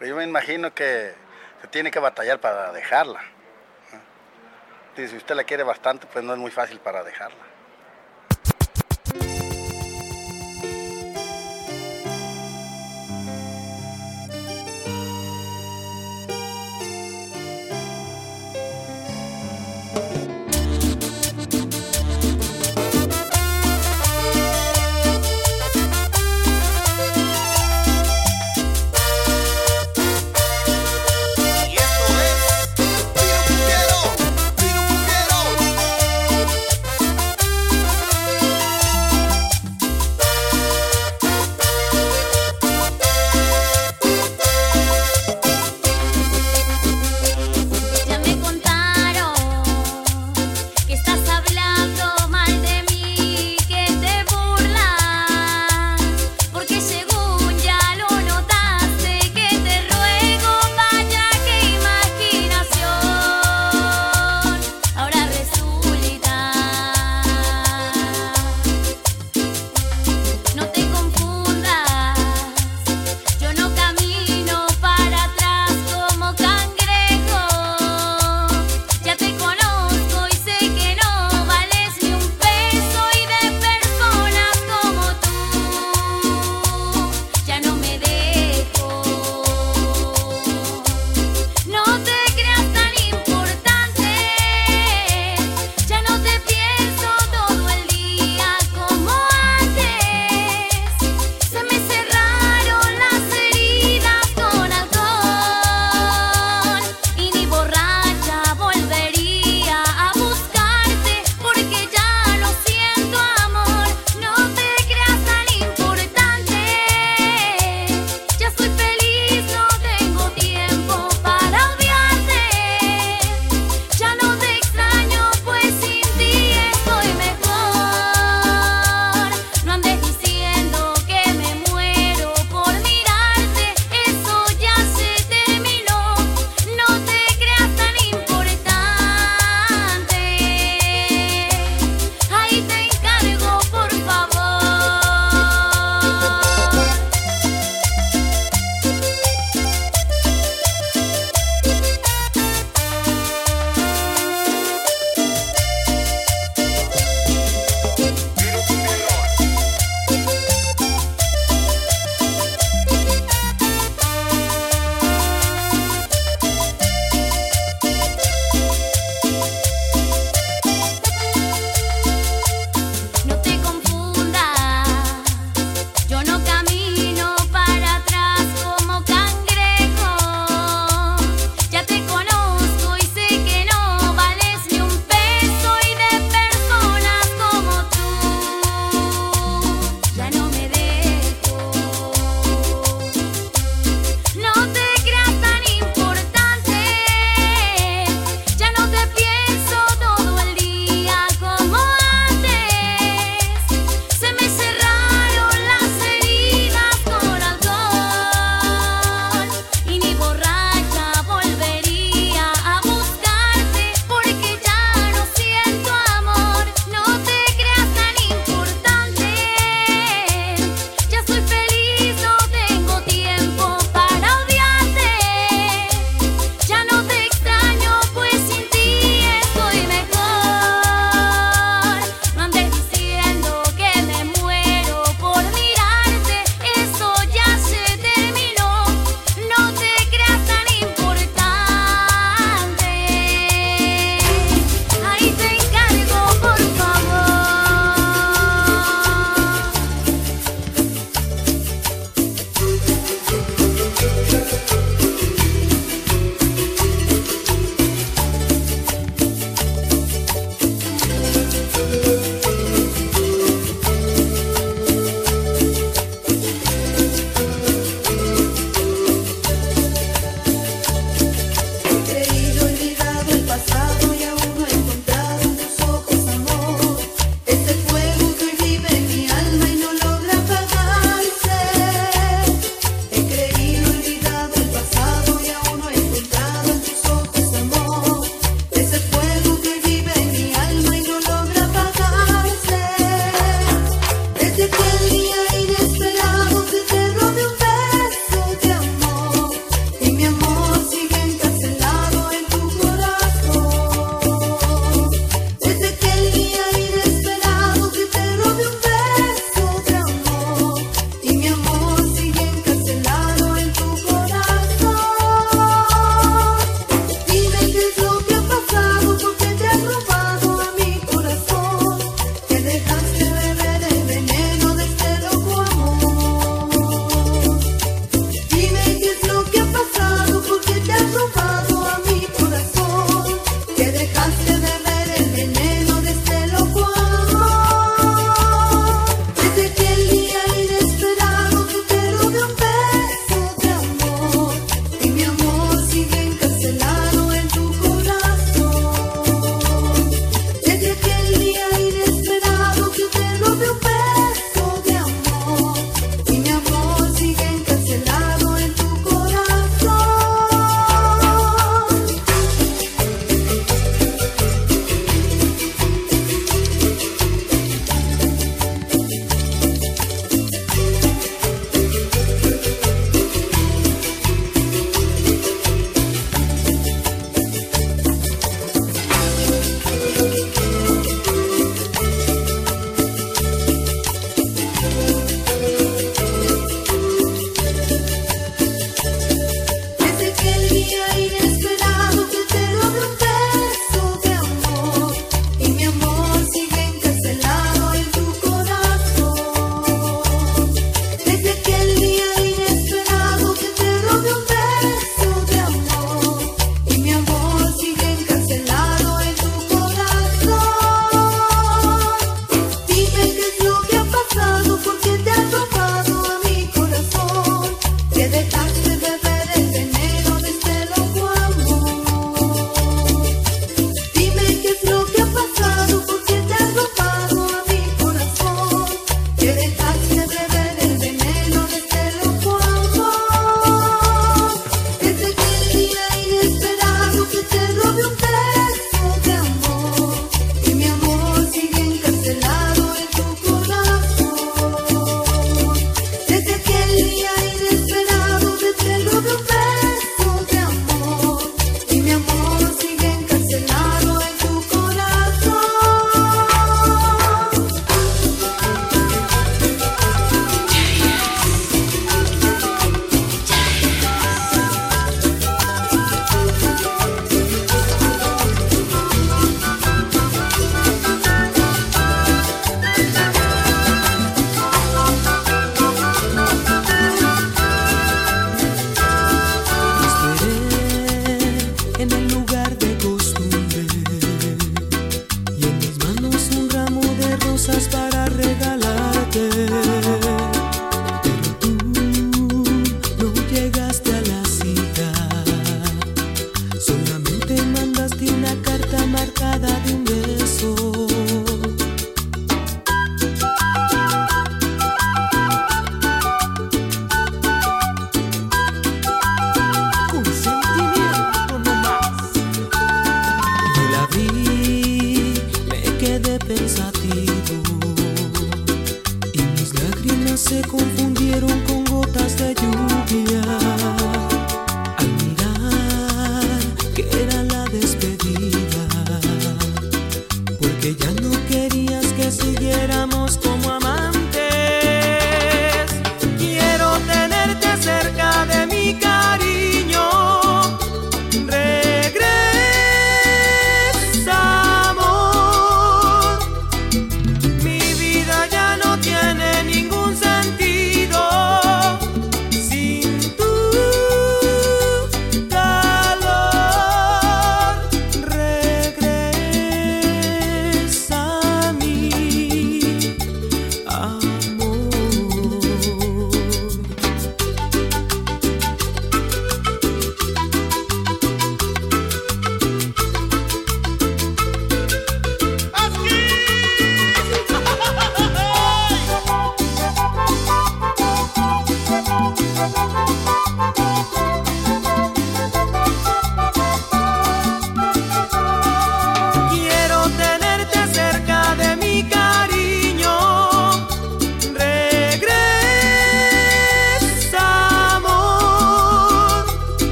Yo me imagino que se tiene que batallar para dejarla. si usted la quiere bastante, pues no es muy fácil para dejarla.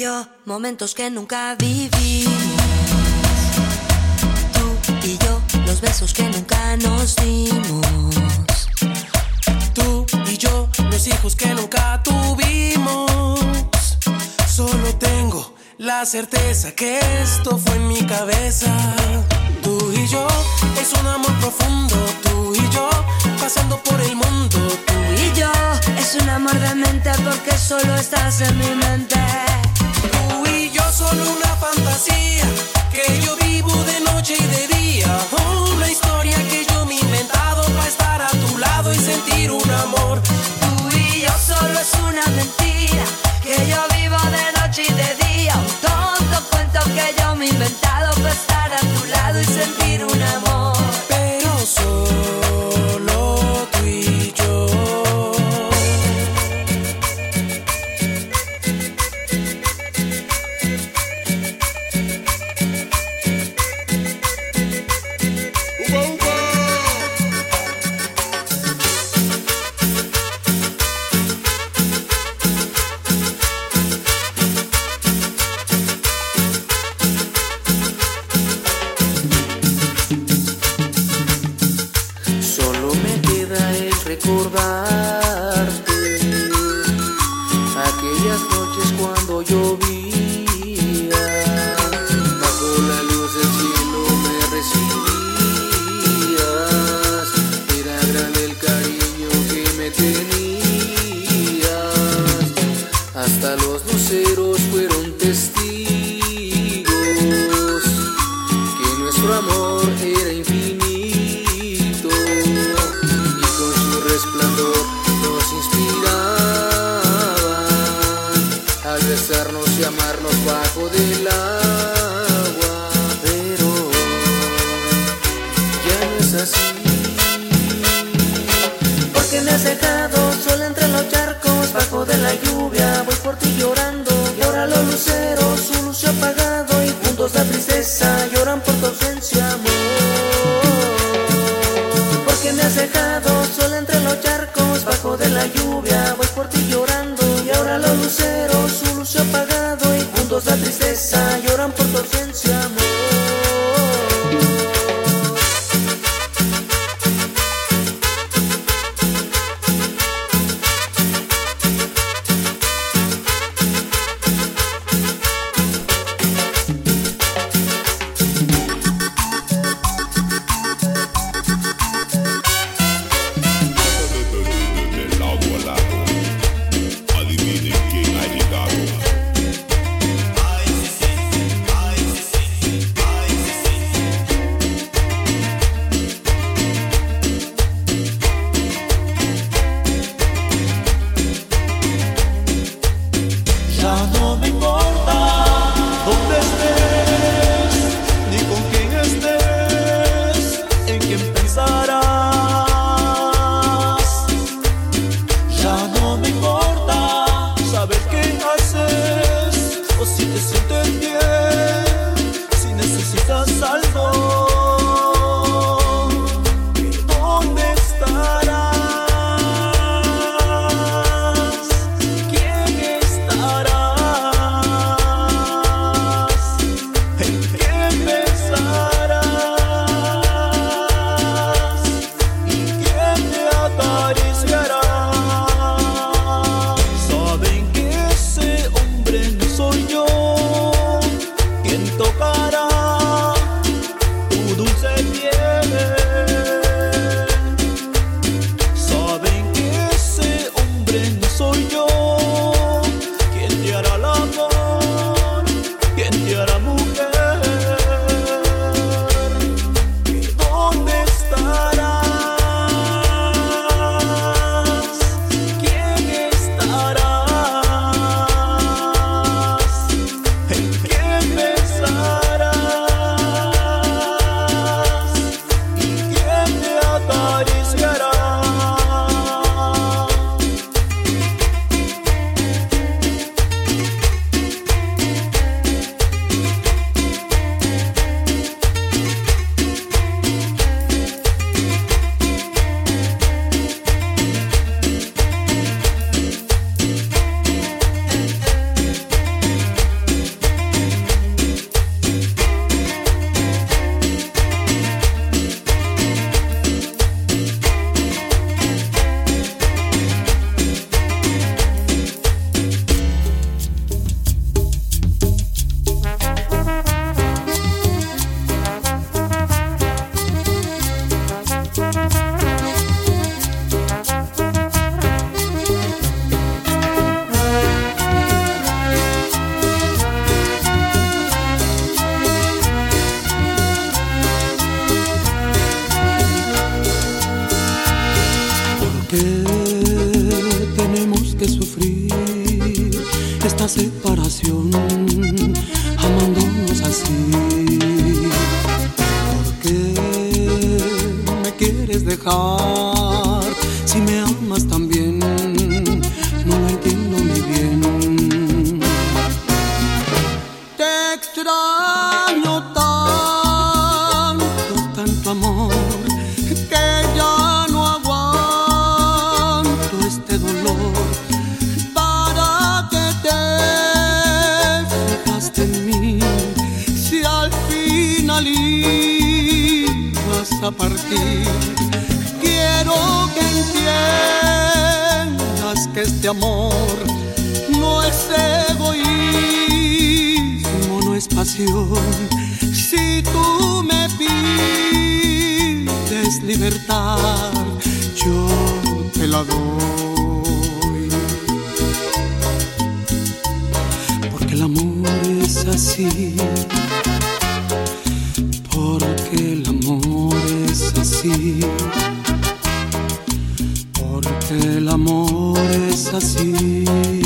yo, momentos que nunca vivimos. Tú y yo, los besos que nunca nos dimos. Tú y yo, los hijos que nunca tuvimos. Solo tengo la certeza que esto fue en mi cabeza. Tú y yo, es un amor profundo. Tú y yo, pasando por el mundo. Tú Y yo, es un amor de mente porque solo estás en mi mente. Tú y yo solo una fantasía que yo vivo de noche este amor no es egoísmo, no es pasión. Si tú me pides libertad, yo te la doy. Porque el amor es así nasci.